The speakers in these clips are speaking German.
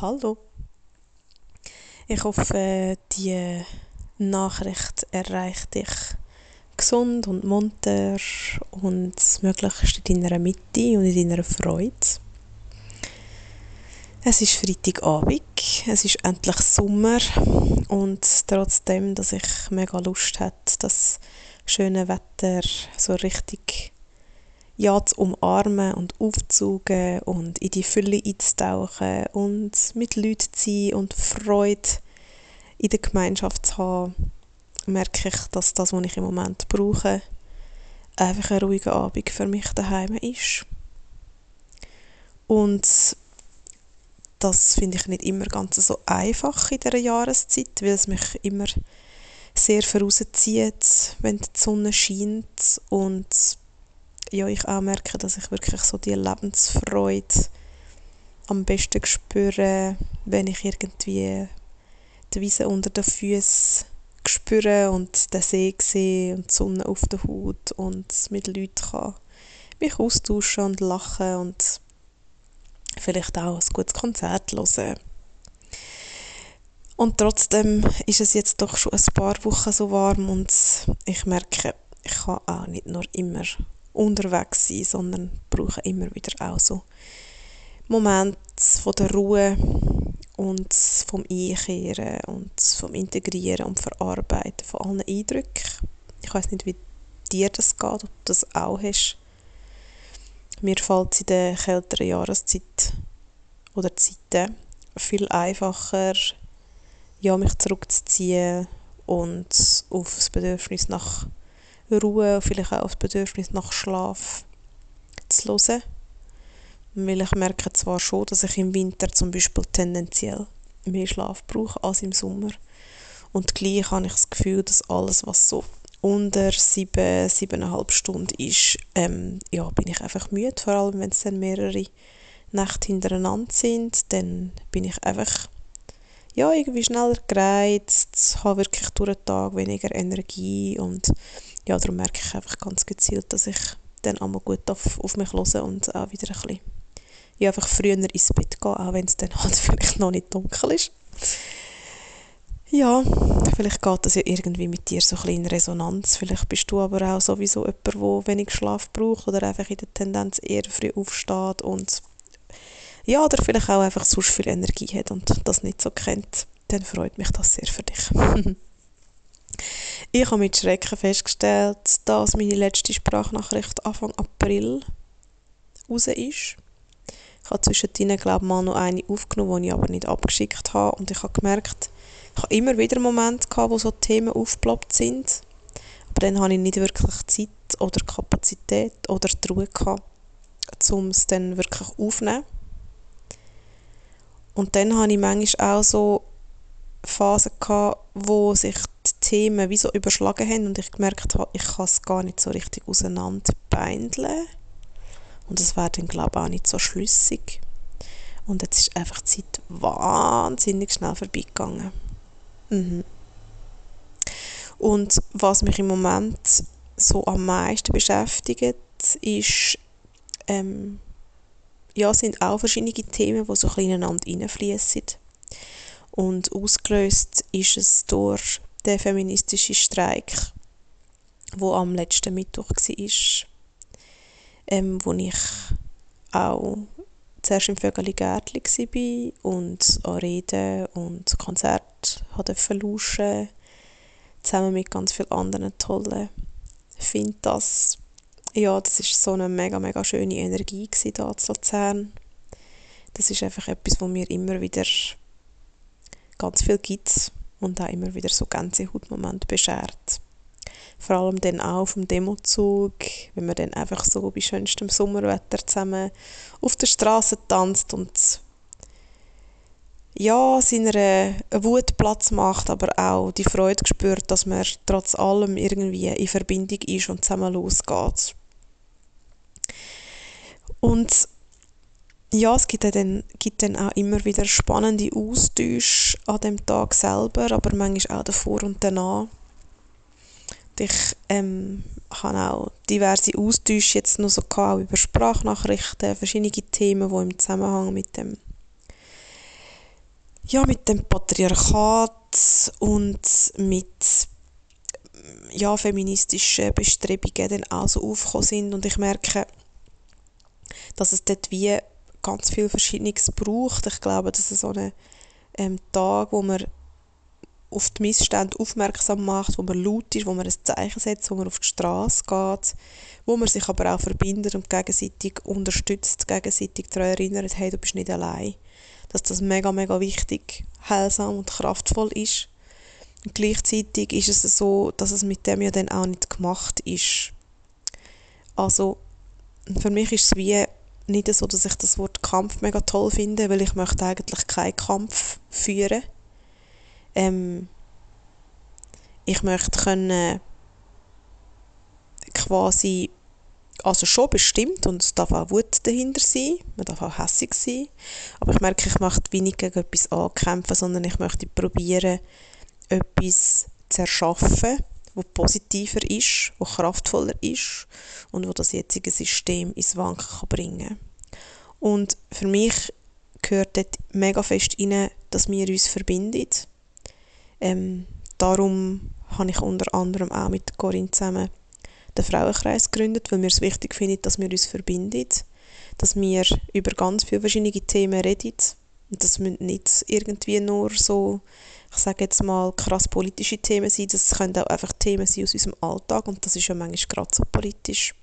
Hallo. Ich hoffe, die Nachricht erreicht dich gesund und munter und möglichst in deiner Mitte und in deiner Freude. Es ist Freitagabend, es ist endlich Sommer und trotzdem, dass ich mega Lust hatte, das schöne Wetter so richtig ja zu umarmen und aufzusaugen und in die Fülle einzutauchen und mit Leuten zu sein und Freude in der Gemeinschaft zu haben, merke ich, dass das, was ich im Moment brauche, einfach ein ruhiger Abend für mich daheim ist. Und das finde ich nicht immer ganz so einfach in dieser Jahreszeit, weil es mich immer sehr vorauszieht, wenn die Sonne scheint und ich auch merke, dass ich wirklich so die Lebensfreude am besten spüre, wenn ich irgendwie die Wiese unter den Füßen spüre und den See sehe und die Sonne auf der Haut und mit Leuten kann mich austauschen und lachen und vielleicht auch ein gutes Konzert hören. Und trotzdem ist es jetzt doch schon ein paar Wochen so warm und ich merke, ich kann auch nicht nur immer unterwegs sein, sondern brauche immer wieder auch so Momente von der Ruhe und vom Einkehren und vom Integrieren und Verarbeiten von allen Eindrücken. Ich weiß nicht, wie dir das geht, ob du das auch hast. Mir fällt es in der kälteren Jahreszeit oder Zeiten viel einfacher, ja, mich zurückzuziehen und auf das Bedürfnis nach Ruhe, vielleicht auch das Bedürfnis nach Schlaf zu hören. Weil ich merke zwar schon, dass ich im Winter zum Beispiel tendenziell mehr Schlaf brauche als im Sommer. Und gleich habe ich das Gefühl, dass alles, was so unter sieben, siebeneinhalb Stunden ist, ähm, ja, bin ich einfach müde. Vor allem, wenn es dann mehrere Nächte hintereinander sind, dann bin ich einfach ja, irgendwie schneller gereizt, habe wirklich durch den Tag weniger Energie und ja, darum merke ich einfach ganz gezielt, dass ich dann einmal gut auf, auf mich höre und auch wieder ein bisschen ja, einfach früher ins Bett gehe, auch wenn es dann halt vielleicht noch nicht dunkel ist. Ja, vielleicht geht das ja irgendwie mit dir so ein bisschen in Resonanz. Vielleicht bist du aber auch sowieso jemand, der wenig Schlaf braucht oder einfach in der Tendenz eher früh aufsteht und ja, oder vielleicht auch einfach sonst viel Energie hat und das nicht so kennt. Dann freut mich das sehr für dich. Ich habe mit Schrecken festgestellt, dass meine letzte Sprachnachricht Anfang April raus ist. Ich habe zwischendrin, glaube ich, mal noch eine aufgenommen, die ich aber nicht abgeschickt habe. Und ich habe gemerkt, ich habe immer wieder Momente gehabt, wo so Themen aufgeploppt sind. Aber dann habe ich nicht wirklich Zeit oder Kapazität oder Ruhe gehabt, um es dann wirklich aufzunehmen. Und dann habe ich manchmal auch so Phasen gehabt, wo sich die Themen wie so überschlagen haben und ich gemerkt habe, ich kann es gar nicht so richtig auseinanderbeindeln. Und es wäre dann, glaube ich, auch nicht so schlüssig. Und jetzt ist einfach die Zeit wahnsinnig schnell vorbeigegangen. Mhm. Und was mich im Moment so am meisten beschäftigt, ist, ähm, ja, sind auch verschiedene Themen, die so ein bisschen ineinander reinfließen. Und ausgelöst ist es durch den feministischen Streik, wo am letzten Mittwoch war, ähm, wo ich auch zuerst im Vögeli Gärtli war und an Reden und Konzert lauschen zusammen mit ganz vielen anderen tollen. Ich finde das, ja, das ist so eine mega, mega schöne Energie hier in Luzern. Das ist einfach etwas, was mir immer wieder ganz viel gibt und auch immer wieder so Gänsehautmomente beschert. Vor allem dann auch auf dem Demozug, wenn man dann einfach so bei schönstem Sommerwetter zusammen auf der Straße tanzt und ja, seiner Wut Platz macht, aber auch die Freude spürt, dass man trotz allem irgendwie in Verbindung ist und zusammen losgeht. Und ja, es gibt dann, gibt dann auch immer wieder spannende Austausche an dem Tag selber, aber manchmal auch davor und danach. Ich ähm, habe auch diverse Austausche jetzt noch so gehabt, auch über Sprachnachrichten, verschiedene Themen, die im Zusammenhang mit dem ja, mit dem Patriarchat und mit ja, feministischen Bestrebungen dann auch so aufgekommen sind und ich merke, dass es dort wie ganz viel Verschiedenes braucht. Ich glaube, dass es so einen ähm, Tag, wo man auf die Missstände aufmerksam macht, wo man laut ist, wo man ein Zeichen setzt, wo man auf die Straße geht, wo man sich aber auch verbindet und gegenseitig unterstützt, gegenseitig daran erinnert, hey, du bist nicht allein. Dass das mega, mega wichtig, heilsam und kraftvoll ist. Und gleichzeitig ist es so, dass es mit dem ja dann auch nicht gemacht ist. Also, für mich ist es wie nicht so, dass ich das Wort Kampf mega toll finde, weil ich möchte eigentlich keinen Kampf führen. Ähm, ich möchte können quasi, also schon bestimmt, und es darf auch Wut dahinter sein, man darf auch hässig sein, aber ich merke, ich möchte wenig gegen etwas ankämpfen, sondern ich möchte probieren, etwas zu erschaffen, wo positiver ist, wo kraftvoller ist und wo das jetzige System ins Wanken kann bringen Und für mich gehört dort mega fest rein, dass wir uns verbinden. Ähm, darum habe ich unter anderem auch mit Corinne zusammen den Frauenkreis gegründet, weil wir es wichtig finden, dass wir uns verbinden, dass wir über ganz viele verschiedene Themen reden. Das müssen nicht irgendwie nur so ich sage jetzt mal, krass politische Themen sein. Das können auch einfach Themen sein aus unserem Alltag und das ist ja manchmal gerade so politisch.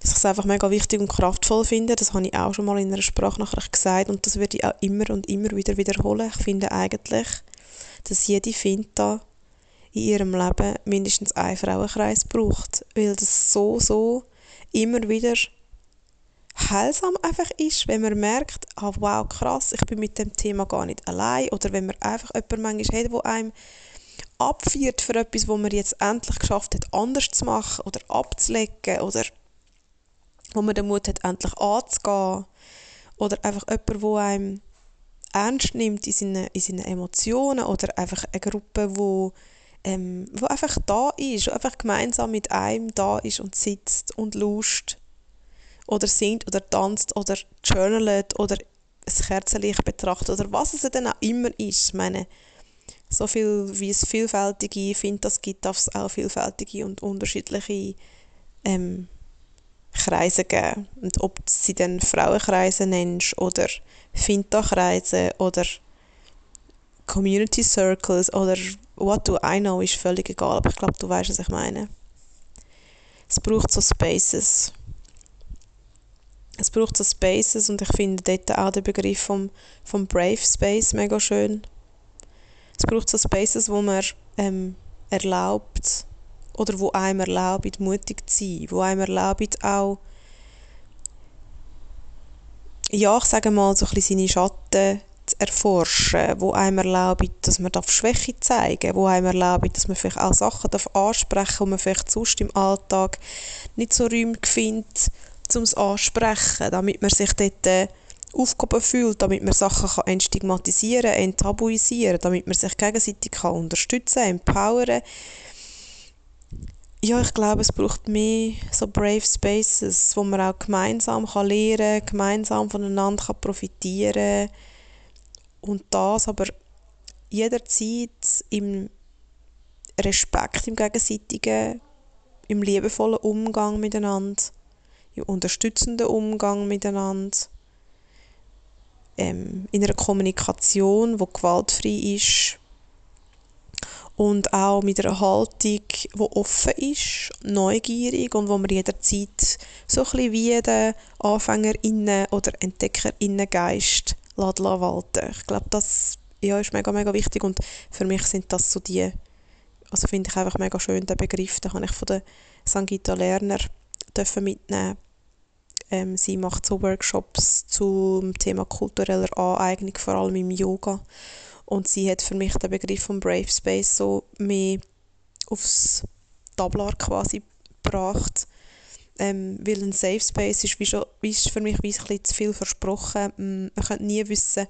Dass ich es einfach mega wichtig und kraftvoll finde, das habe ich auch schon mal in einer Sprachnachricht gesagt und das würde ich auch immer und immer wieder wiederholen. Ich finde eigentlich, dass jede Finta in ihrem Leben mindestens einen Frauenkreis braucht, weil das so, so immer wieder heilsam einfach ist, wenn man merkt, ah, wow, krass, ich bin mit dem Thema gar nicht allein. Oder wenn man einfach jemanden manchmal hat, der einem abführt für etwas, wo man jetzt endlich geschafft hat, anders zu machen oder abzulegen oder wo man den Mut hat, endlich anzugehen. Oder einfach jemand, der einem ernst nimmt in seinen, in seinen Emotionen oder einfach eine Gruppe, wo, ähm, wo einfach da ist, wo einfach gemeinsam mit einem da ist und sitzt und lust oder singt oder tanzt oder journalet oder ein Kerzenlicht betrachtet oder was es dann auch immer ist. Ich meine, so viel wie es vielfältige Fintas gibt, darf es auch vielfältige und unterschiedliche ähm, Kreise geben. Und ob sie dann Frauenkreise nennst oder Finta-Kreise oder Community Circles oder what do I know, ist völlig egal, aber ich glaube, du weißt, was ich meine. Es braucht so Spaces, es braucht so Spaces und ich finde dort auch den Begriff vom, vom Brave Space mega schön. Es braucht so Spaces, wo man ähm, erlaubt oder wo einem erlaubt, mutig zu sein, wo einem erlaubt auch ja, ich sage mal, so ein bisschen seine Schatten zu erforschen, wo einem erlaubt, dass man Schwäche zeigen darf, wo einem erlaubt, dass man vielleicht auch Sachen ansprechen darf, die man vielleicht sonst im Alltag nicht so räumig findet um es ansprechen, damit man sich dort äh, aufgehoben fühlt, damit man Sachen kann entstigmatisieren enttabuisieren, damit man sich gegenseitig kann unterstützen empowern. Ja, ich glaube, es braucht mehr so brave Spaces, wo man auch gemeinsam kann lernen kann, gemeinsam voneinander kann profitieren. Und das aber jederzeit im Respekt, im gegenseitigen, im liebevollen Umgang miteinander unterstützenden Umgang miteinander, ähm, in einer Kommunikation, die gewaltfrei ist. Und auch mit einer Haltung, die offen ist, neugierig und wo man jederzeit so ein bisschen wie den AnfängerInnen- oder EntdeckerInnen-Geist walten. Ich glaube, das ja, ist mega, mega wichtig und für mich sind das so die, also finde ich einfach mega schön, den Begriff, den habe ich von der Sangita Lerner dürfen mitnehmen ähm, sie macht so Workshops zum Thema kultureller Aneignung, vor allem im Yoga. Und sie hat für mich den Begriff von Brave Space so mehr aufs Tablar quasi gebracht. Ähm, weil ein Safe Space ist, wie schon, ist für mich wie ein bisschen zu viel versprochen. Man kann nie wissen,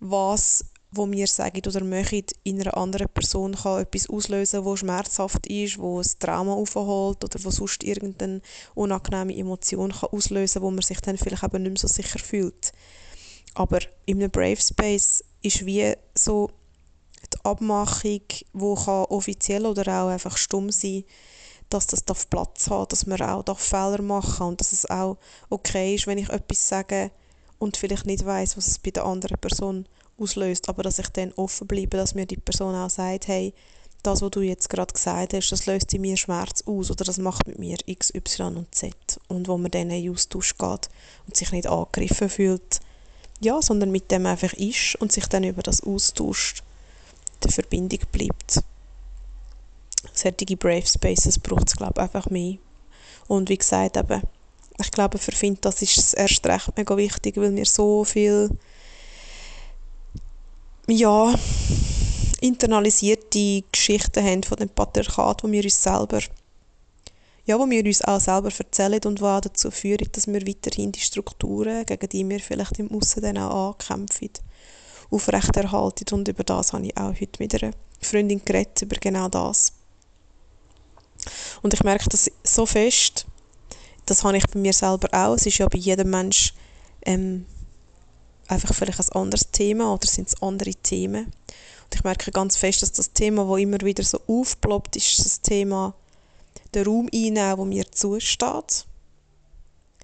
was wo wir sagen oder möchten, in einer anderen Person kann etwas auslösen, wo schmerzhaft ist, wo ein Trauma aufholt oder wo sonst irgendeine unangenehme Emotion kann auslösen, wo man sich dann vielleicht eben nicht mehr so sicher fühlt. Aber in einem Brave Space ist wie so die Abmachung, die kann offiziell oder auch einfach stumm sein dass das darf Platz hat, dass man auch darf Fehler machen und dass es auch okay ist, wenn ich etwas sage und vielleicht nicht weiß, was es bei der anderen Person auslöst, aber dass ich dann offen bleibe, dass mir die Person auch sagt, hey, das, was du jetzt gerade gesagt hast, das löst in mir Schmerz aus oder das macht mit mir X, Y und Z. Und wo man dann in Austausch geht und sich nicht angegriffen fühlt, ja, sondern mit dem einfach ist und sich dann über das austauscht, der Verbindung bleibt. Solche Brave Spaces braucht es, glaube ich, einfach mehr. Und wie gesagt, eben, ich glaube, für Fint, das ist erst recht mega wichtig, weil wir so viel ja, internalisierte Geschichten haben von dem Patriarchat, wo wir uns selber ja, wo wir uns auch selber erzählen und auch dazu führen, dass wir weiterhin die Strukturen, gegen die wir vielleicht im Aussen dann auch ankämpfen, aufrechterhalten. Und über das habe ich auch heute mit einer Freundin geredet, über genau das. Und ich merke das so fest, das habe ich bei mir selber auch. Es ist ja bei jedem Mensch ähm, einfach vielleicht ein anderes Thema oder sind es andere Themen. Und ich merke ganz fest, dass das Thema, das immer wieder so aufploppt, ist das Thema den Raum einnehmen, wo mir zusteht,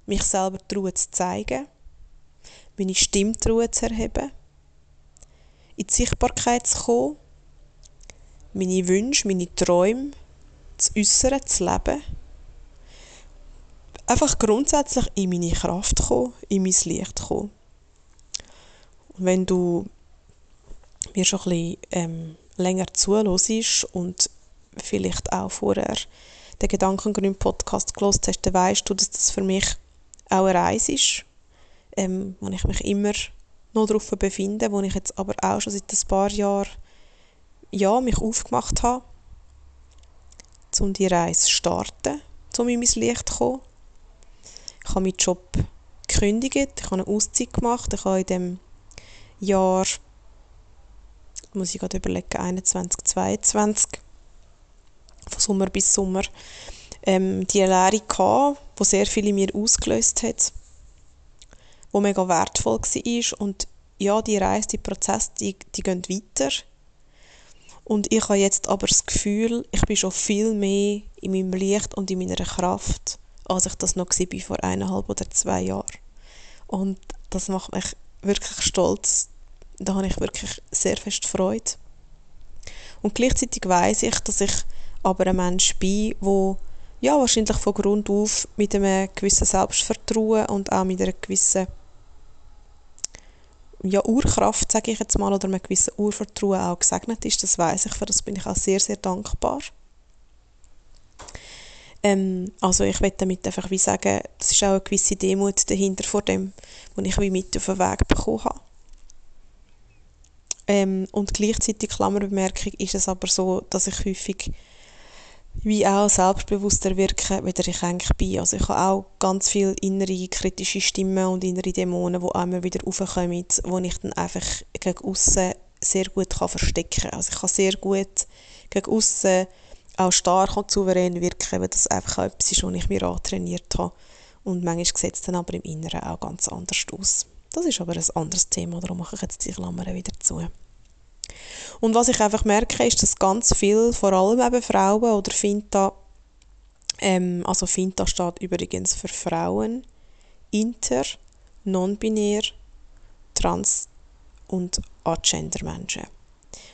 mich selber trauen zu zeigen, meine Stimme trauen zu erheben, in die Sichtbarkeit zu kommen, meine Wünsche, meine Träume zu äußern, zu leben, einfach grundsätzlich in meine Kraft kommen, in mein Licht kommen. Wenn du mir schon ein bisschen ähm, länger zuhörst und vielleicht auch vorher den Gedankengrün Podcast gelost hast, dann weißt du, dass das für mich auch eine Reise ist, ähm, wo ich mich immer noch darauf befinde, wo ich jetzt aber auch schon seit ein paar Jahren ja, mich aufgemacht habe, um die Reise zu starten, um in mein Licht zu kommen. Ich habe meinen Job gekündigt, ich habe eine Auszeit gemacht, ich habe in dem Jahr, muss ich gerade überlegen, 21, 22, von Sommer bis Sommer, ähm, die Lehre gehabt, die sehr viel in mir ausgelöst hat, wo mega wertvoll war und ja, die Reise, die Prozesse, die, die gehen weiter. Und ich habe jetzt aber das Gefühl, ich bin schon viel mehr in meinem Licht und in meiner Kraft, als ich das noch war vor eineinhalb oder zwei Jahren. Und das macht mich wirklich stolz. Da habe ich wirklich sehr fest Freude. Und gleichzeitig weiß ich, dass ich aber ein Mensch bin, wo ja, wahrscheinlich von Grund auf mit einem gewissen Selbstvertrauen und auch mit einer gewissen ja, Urkraft, sage ich jetzt mal, oder einem gewissen Urvertrauen auch gesegnet ist. Das weiß ich, für das bin ich auch sehr, sehr dankbar. Ähm, also ich möchte damit einfach wie sagen, das ist auch eine gewisse Demut dahinter vor dem, was ich wie mit auf den Weg bekommen habe. Ähm, und gleichzeitig, Klammerbemerkung, ist es aber so, dass ich häufig wie auch selbstbewusster wirken, wie ich eigentlich bin. Also ich habe auch ganz viele innere kritische Stimmen und innere Dämonen, die immer wieder aufkommen, wo ich dann einfach gegen außen sehr gut verstecken kann. Also ich kann sehr gut gegen außen auch stark und souverän wirken, weil das einfach auch etwas ist, was ich mir antrainiert habe. Und manchmal sieht es dann aber im Inneren auch ganz anders aus. Das ist aber ein anderes Thema, darum mache ich jetzt die Klammern wieder zu. Und was ich einfach merke, ist, dass ganz viel, vor allem eben Frauen oder Finta, ähm, also Finta steht übrigens für Frauen, Inter, Non-Binär, Trans und Agender-Menschen.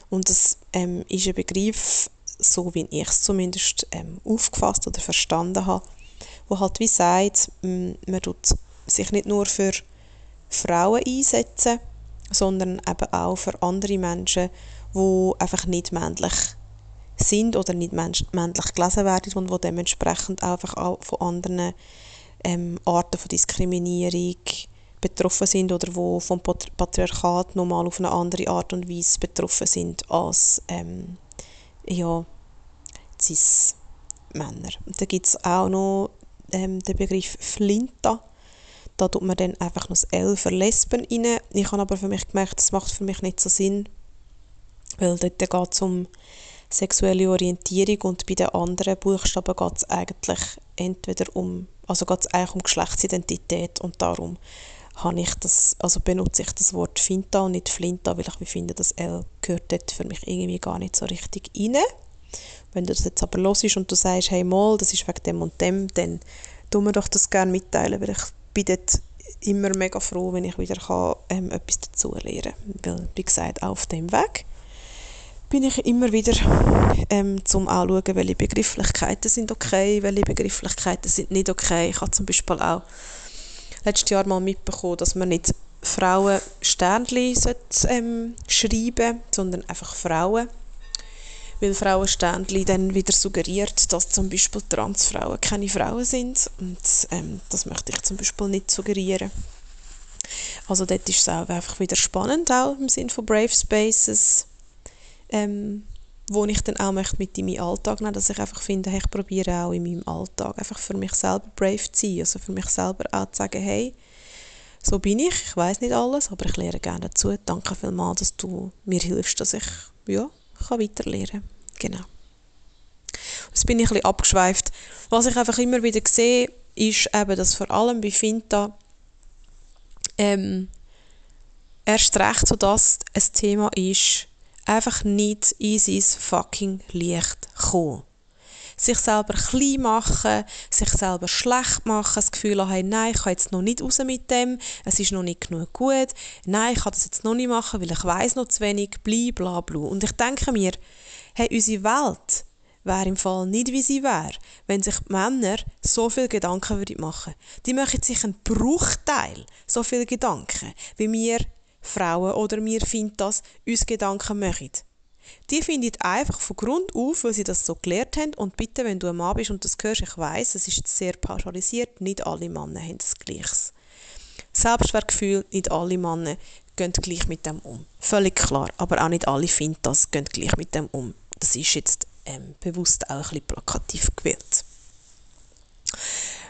Und das ähm, ist ein Begriff, so wie ich es zumindest ähm, aufgefasst oder verstanden habe, wo halt wie sagt, man tut sich nicht nur für Frauen einsetzen, sondern eben auch für andere Menschen, die einfach nicht männlich sind oder nicht männlich gelesen werden und die dementsprechend einfach auch von anderen ähm, Arten von Diskriminierung betroffen sind oder wo vom Patriarchat nochmal auf eine andere Art und Weise betroffen sind als ähm, ja, Cis-Männer. Da gibt es auch noch ähm, den Begriff Flinta, da tut man dann einfach noch das L für Lesben rein. Ich habe aber für mich gemerkt, das macht für mich nicht so Sinn, weil dort geht es um sexuelle Orientierung und bei den anderen Buchstaben geht es eigentlich entweder um, also geht eigentlich um Geschlechtsidentität und darum habe ich das, also benutze ich das Wort Finta und nicht Flinta, weil ich finde, das L gehört dort für mich irgendwie gar nicht so richtig rein. Wenn du das jetzt aber los und du sagst, hey mal, das ist wegen dem und dem, dann tu mir doch das gerne mitteilen, weil ich bin dort immer mega froh, wenn ich wieder kann, ähm, etwas dazu lernen kann. Weil, wie gesagt, auf dem Weg bin ich immer wieder ähm, zum Anschauen, welche Begrifflichkeiten sind okay, welche Begrifflichkeiten sind nicht okay. Ich habe zum Beispiel auch letztes Jahr mal mitbekommen, dass man nicht Frauen Sternchen ähm, schreiben sondern einfach Frauen. Weil Frauensternchen dann wieder suggeriert, dass zum Beispiel Transfrauen keine Frauen sind. Und ähm, das möchte ich zum Beispiel nicht suggerieren. Also dort ist es auch einfach wieder spannend, auch im Sinne von Brave Spaces ähm, wo ich dann auch möchte mit in meinen Alltag nehmen, dass ich einfach finde, hey, ich probiere auch in meinem Alltag einfach für mich selber brave zu sein, also für mich selber auch zu sagen, hey, so bin ich, ich weiß nicht alles, aber ich lerne gerne dazu. Danke vielmals, dass du mir hilfst, dass ich ja, kann weiterlernen Genau. Jetzt bin ich ein bisschen abgeschweift. Was ich einfach immer wieder sehe, ist eben, dass vor allem bei Finta ähm, erst recht so das ein Thema ist, einfach nicht in sein fucking Licht kommen. Sich selber klein machen, sich selber schlecht machen, das Gefühl haben, nein, ich kann jetzt noch nicht raus mit dem, es ist noch nicht genug gut, nein, ich kann das jetzt noch nicht machen, weil ich weiß noch zu wenig, bla bla bla. Und ich denke mir, hey, unsere Welt wäre im Fall nicht, wie sie wäre, wenn sich die Männer so viel Gedanken würden machen. Die machen sich einen Bruchteil so viel Gedanken, wie wir Frauen oder wir finden das, uns Gedanken machen. Die finden einfach von Grund auf, weil sie das so gelernt haben. Und bitte, wenn du ein Mann bist und das hörst, ich weiß, es ist sehr pauschalisiert, nicht alle Männer haben das Gleiches. Selbstwertgefühl, nicht alle Männer gehen gleich mit dem um. Völlig klar. Aber auch nicht alle finden das, gehen gleich mit dem um. Das ist jetzt ähm, bewusst auch ein bisschen plakativ gewählt.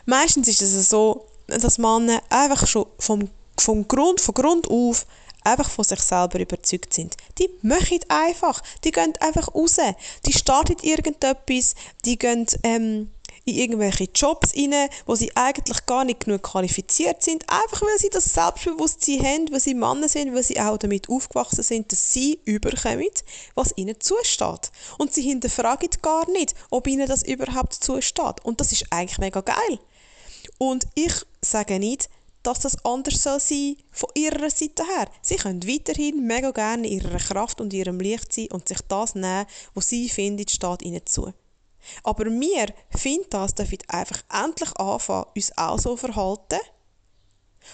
Meistens ist es so, dass Männer einfach schon vom, vom Grund, von Grund auf einfach von sich selber überzeugt sind. Die machen einfach. Die gehen einfach raus. Die starten irgendetwas. Die gehen ähm, in irgendwelche Jobs rein, wo sie eigentlich gar nicht genug qualifiziert sind. Einfach weil sie das Selbstbewusstsein haben, weil sie Männer sind, weil sie auch damit aufgewachsen sind, dass sie überkommen, was ihnen zusteht. Und sie hinterfragen gar nicht, ob ihnen das überhaupt zusteht. Und das ist eigentlich mega geil. Und ich sage nicht, dass das anders soll sein von ihrer Seite her. Sie können weiterhin mega gerne in ihrer Kraft und ihrem Licht sein und sich das nehmen, was sie findet, steht ihnen zu. Aber wir finden das, dürfen einfach endlich anfangen, uns auch so verhalten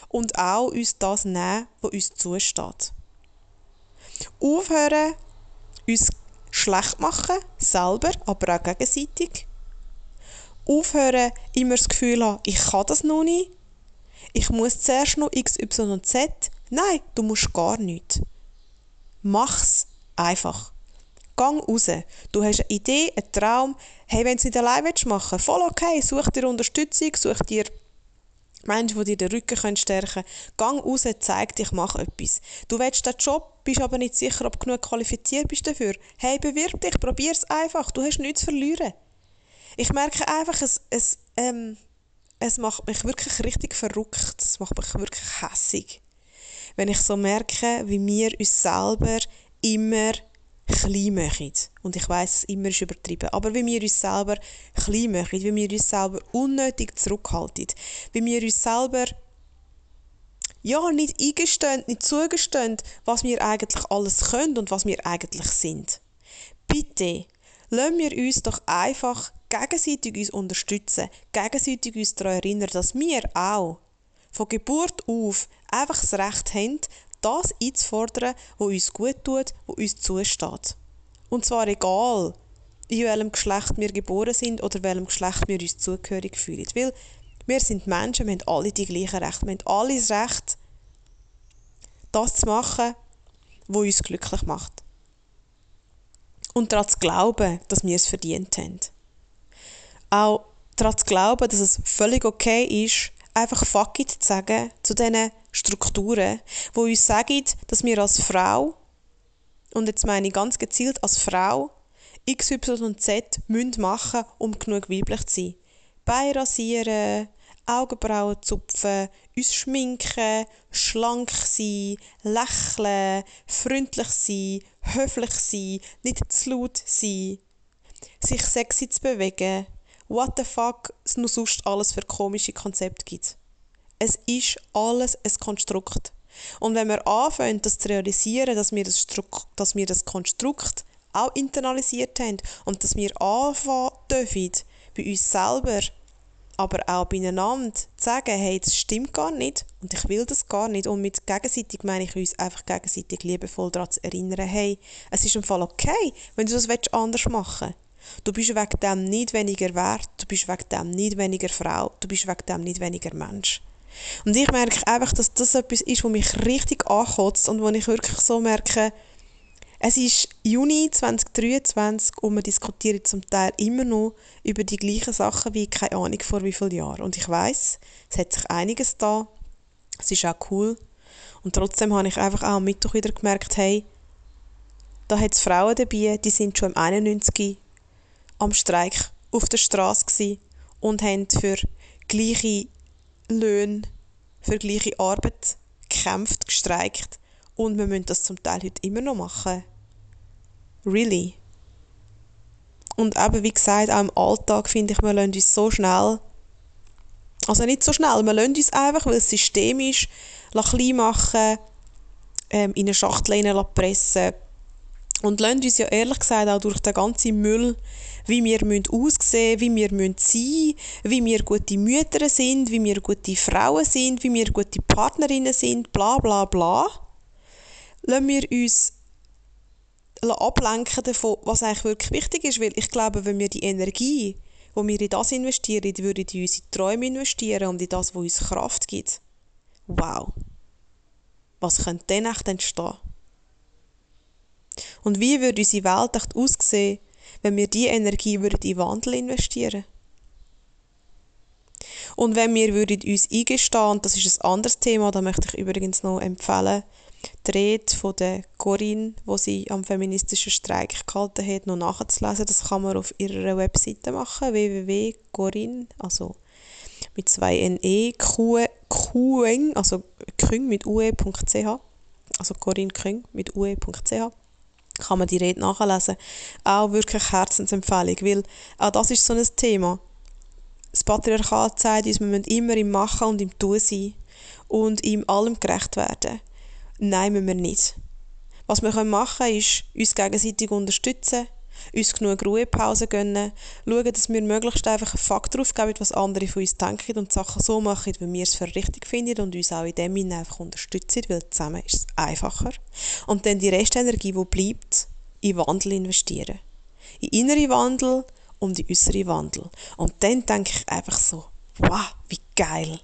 und auch uns das nehmen, was uns zusteht. Aufhören, uns schlecht machen, selber, aber auch gegenseitig. Aufhören, immer das Gefühl haben, ich kann das noch nicht ich muss zuerst noch X, Y und Z. Nein, du musst gar nichts. Mach's einfach. Gang raus. Du hast eine Idee, einen Traum. Hey, wenn du es nicht allein machen willst, voll okay. Such dir Unterstützung, such dir Menschen, die dir den Rücken stärken können. Gang raus, zeig dich, mach etwas. Du willst den Job, bist aber nicht sicher, ob du genug qualifiziert bist dafür. Hey, bewirb dich, probier's einfach. Du hast nichts zu verlieren. Ich merke einfach, es, es ähm, es macht mich wirklich richtig verrückt. Es macht mich wirklich hässig. Wenn ich so merke, wie wir uns selber immer klein machen. Und ich weiß, immer ist übertrieben. Aber wie wir uns selber klein machen, wie wir uns selber unnötig zurückhalten, wie wir uns selber ja, nicht eingestehen, nicht zugestehen, was wir eigentlich alles können und was wir eigentlich sind. Bitte, lassen wir uns doch einfach gegenseitig uns unterstützen, gegenseitig uns daran erinnern, dass wir auch von Geburt auf einfach das Recht haben, das einzufordern, was uns gut tut, was uns zusteht. Und zwar egal, in welchem Geschlecht wir geboren sind oder welchem Geschlecht wir uns zugehörig fühlen. Weil wir sind Menschen, wir haben alle die gleichen Rechte. Wir haben alle das Recht, das zu machen, was uns glücklich macht. Und daran zu glauben, dass wir es verdient haben auch daran zu glauben, dass es völlig okay ist, einfach fuck it zu sagen zu diesen Strukturen, wo uns sagen, dass wir als Frau, und jetzt meine ich ganz gezielt als Frau, X, Y und Z müssen machen, um genug weiblich zu sein. Beine rasieren, Augenbrauen zupfen, uns schminken, schlank sein, lächeln, freundlich sein, höflich sein, nicht zu laut sein, sich sexy zu bewegen, what the fuck es nur sonst alles für komische Konzepte gibt. Es ist alles ein Konstrukt. Und wenn wir anfangen, das zu realisieren, dass wir das, Stru dass wir das Konstrukt auch internalisiert haben und dass wir anfangen dürfen, bei uns selber, aber auch beieinander zu sagen, hey, das stimmt gar nicht und ich will das gar nicht. Und mit gegenseitig meine ich uns einfach gegenseitig liebevoll daran zu erinnern, hey, es ist im Fall okay, wenn du das anders machen willst. Du bist wegen dem nicht weniger wert, du bist wegen dem nicht weniger Frau, du bist wegen dem nicht weniger Mensch. Und ich merke einfach, dass das etwas ist, was mich richtig ankotzt und wo ich wirklich so merke, es ist Juni 2023 und wir diskutieren zum Teil immer noch über die gleichen Sachen wie keine Ahnung vor wie vielen Jahren. Und ich weiß, es hat sich einiges da. Es ist auch cool. Und trotzdem habe ich einfach auch am Mittwoch wieder gemerkt, hey, da hat es Frauen dabei, die sind schon im 91 am Streik auf der Straße und haben für gleiche Löhne, für gleiche Arbeit gekämpft, gestreikt und wir müssen das zum Teil heute immer noch machen. Really? Und eben, wie gesagt, auch im Alltag finde ich, wir lassen uns so schnell, also nicht so schnell, wir lassen uns einfach, weil es System ist, klein machen, ähm, in eine Schachtel pressen und lassen uns ja ehrlich gesagt auch durch den ganzen Müll, wie wir müssen aussehen wie wir müssen sein wie wir gute Mütter sind, wie wir gute Frauen sind, wie wir gute Partnerinnen sind, bla bla bla, lassen wir uns ablenken davon, was eigentlich wirklich wichtig ist, weil ich glaube, wenn wir die Energie, die wir in das investieren, würden in unsere Träume investieren und in das, was uns Kraft gibt. Wow. Was könnte dann echt entstehen? Und wie würde unsere Welt echt aussehen, wenn wir diese Energie würden in Wandel investieren Und wenn wir würden uns eingestehen, und das ist ein anderes Thema, da möchte ich übrigens noch empfehlen, die Rede von der Corinne, wo sie am feministischen Streik gehalten hat, noch nachzulesen. Das kann man auf ihrer Webseite machen, www.corinne, also mit zwei NE, Qeng, also Küng mit ue.ch, also Corinne Küng mit ue.ch kann man die Rede nachlesen. Auch wirklich Herzensempfehlung, weil auch das ist so ein Thema. Das Patriarchat sagt uns, wir müssen immer im Machen und im Tun sein und ihm allem gerecht werden. Nein, müssen wir nicht. Was wir machen können, ist uns gegenseitig unterstützen, uns genug Ruhepause gönnen, schauen, dass wir möglichst einfach einen Fakt drauf geben, was andere von uns denken und Sachen so machen, wie wir es für richtig finden und uns auch in dem Sinne einfach unterstützen, weil zusammen ist es einfacher. Und dann die Restenergie, die bleibt, in Wandel investieren. In innere Wandel und in äußere Wandel. Und dann denke ich einfach so, wow, wie geil.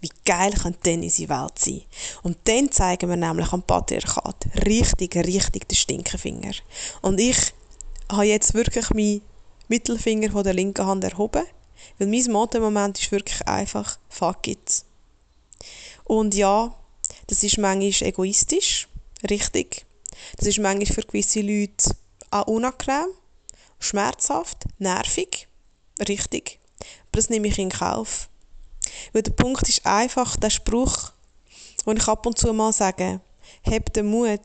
Wie geil könnte denn unsere Welt sein? Und dann zeigen wir nämlich am Patriarchat richtig, richtig den Stinkefinger. Und ich habe jetzt wirklich meinen Mittelfinger von der linken Hand erhoben, weil mein Motto im Moment ist wirklich einfach «Fuck it». Und ja, das ist manchmal egoistisch, richtig. Das ist manchmal für gewisse Leute auch unangenehm, schmerzhaft, nervig, richtig. Aber das nehme ich in Kauf. Weil der Punkt ist einfach der Spruch, den ich ab und zu mal sage, hab den Mut,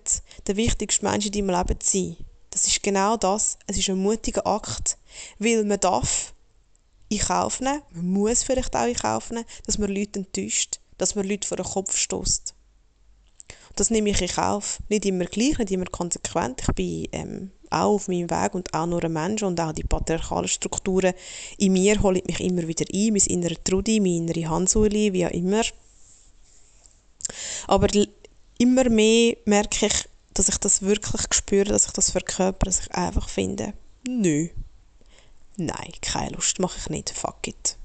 der wichtigste Mensch in deinem Leben zu sein. Genau das. Es ist ein mutiger Akt, weil man darf in Kauf nehmen, man muss vielleicht auch in Kauf nehmen, dass man Leute enttäuscht, dass man Leute vor den Kopf stößt. Das nehme ich in Kauf. Nicht immer gleich, nicht immer konsequent. Ich bin ähm, auch auf meinem Weg und auch nur ein Mensch und auch die patriarchalen Strukturen in mir holen mich immer wieder ein, mein innerer Trudi, meine innere Hansuli, wie auch immer. Aber immer mehr merke ich, dass ich das wirklich spüre, dass ich das verkörper, dass ich einfach finde, nö, nein, keine Lust, mache ich nicht, fuck it.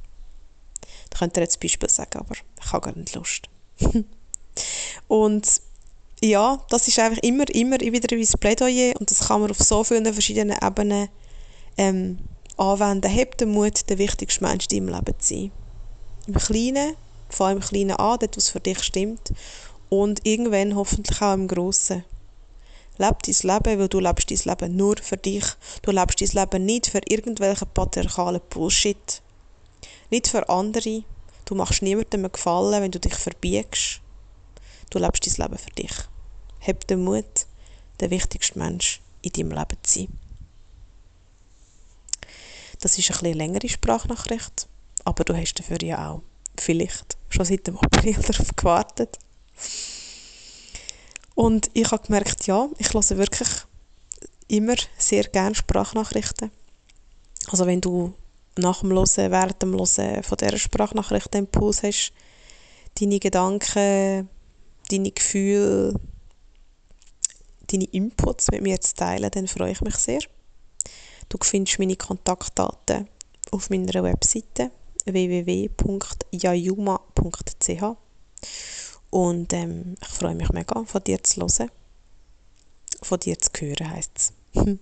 Da könnt ihr jetzt Beispiel sagen, aber ich habe gar nicht Lust. und ja, das ist einfach immer, immer wieder ein Plädoyer und das kann man auf so vielen verschiedenen Ebenen ähm, anwenden. Habt den Mut, der wichtigste Mensch deinem Leben zu sein. Im Kleinen, vor allem im Kleinen an, dort, was für dich stimmt und irgendwann hoffentlich auch im Grossen. Leb dein Leben, weil du lebst dein Leben nur für dich. Du lebst dein Leben nicht für irgendwelchen patriarchalen Bullshit. Nicht für andere, Du machst niemandem einen Gefallen, wenn du dich verbiegst. Du lebst dein Leben für dich. Hab den Mut, der wichtigste Mensch in deinem Leben zu sein. Das ist eine etwas längere Sprachnachricht, aber du hast dafür ja auch vielleicht schon seit dem April darauf gewartet. Und ich habe gemerkt, ja, ich höre wirklich immer sehr gerne Sprachnachrichten. Also wenn du nach dem Hören, während dem Hören von dieser Sprachnachricht einen Impuls hast, deine Gedanken, deine Gefühle, deine Inputs mit mir zu teilen, dann freue ich mich sehr. Du findest meine Kontaktdaten auf meiner Webseite www.yayuma.ch und ähm, ich freue mich mega, von dir zu hören. Von dir zu hören, heisst es.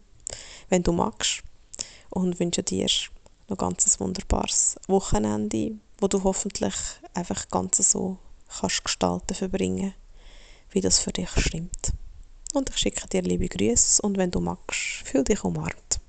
Wenn du magst. Und wünsche dir noch ganz ein wunderbares Wochenende, wo du hoffentlich einfach ganz so kannst gestalten, verbringen, wie das für dich stimmt. Und ich schicke dir liebe Grüße und wenn du magst, fühl dich umarmt.